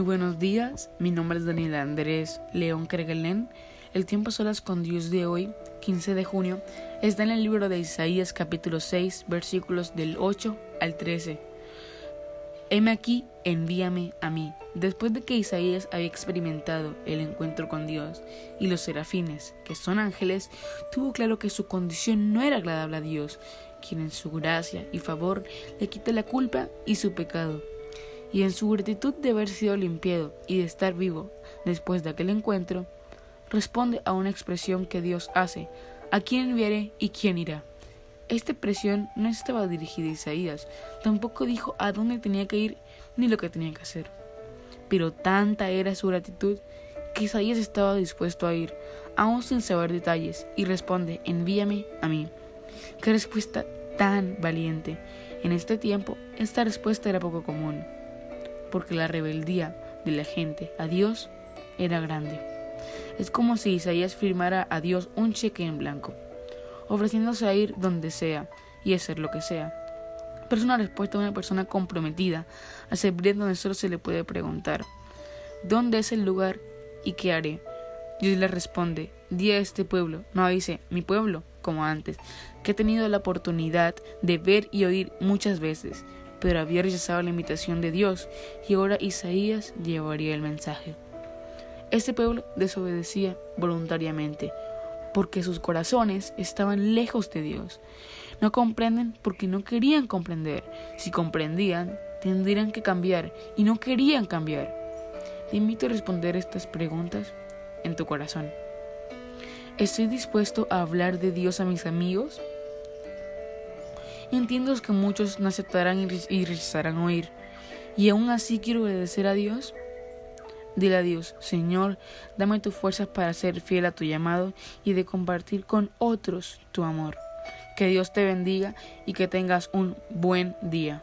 buenos días. Mi nombre es Daniel Andrés León Kerguelen. El tiempo solas con Dios de hoy, 15 de junio, está en el libro de Isaías capítulo 6, versículos del 8 al 13. Heme aquí, envíame a mí. Después de que Isaías había experimentado el encuentro con Dios y los serafines, que son ángeles, tuvo claro que su condición no era agradable a Dios, quien en su gracia y favor le quita la culpa y su pecado y en su gratitud de haber sido limpiado y de estar vivo después de aquel encuentro, responde a una expresión que Dios hace, ¿a quién enviaré y quién irá? Esta expresión no estaba dirigida a Isaías, tampoco dijo a dónde tenía que ir ni lo que tenía que hacer. Pero tanta era su gratitud que Isaías estaba dispuesto a ir, aún sin saber detalles, y responde, envíame a mí. Qué respuesta tan valiente. En este tiempo, esta respuesta era poco común porque la rebeldía de la gente a Dios era grande. Es como si Isaías firmara a Dios un cheque en blanco, ofreciéndose a ir donde sea y hacer lo que sea. Pero es una respuesta de una persona comprometida a servir donde solo se le puede preguntar, ¿dónde es el lugar y qué haré? Dios le responde, di a este pueblo, no dice mi pueblo, como antes, que he tenido la oportunidad de ver y oír muchas veces, pero había rechazado la invitación de Dios y ahora Isaías llevaría el mensaje. Este pueblo desobedecía voluntariamente porque sus corazones estaban lejos de Dios. No comprenden porque no querían comprender. Si comprendían, tendrían que cambiar y no querían cambiar. Te invito a responder estas preguntas en tu corazón. ¿Estoy dispuesto a hablar de Dios a mis amigos? Entiendo que muchos no aceptarán y rechazarán oír. Y aún así quiero obedecer a Dios. Dile a Dios, Señor, dame tus fuerzas para ser fiel a tu llamado y de compartir con otros tu amor. Que Dios te bendiga y que tengas un buen día.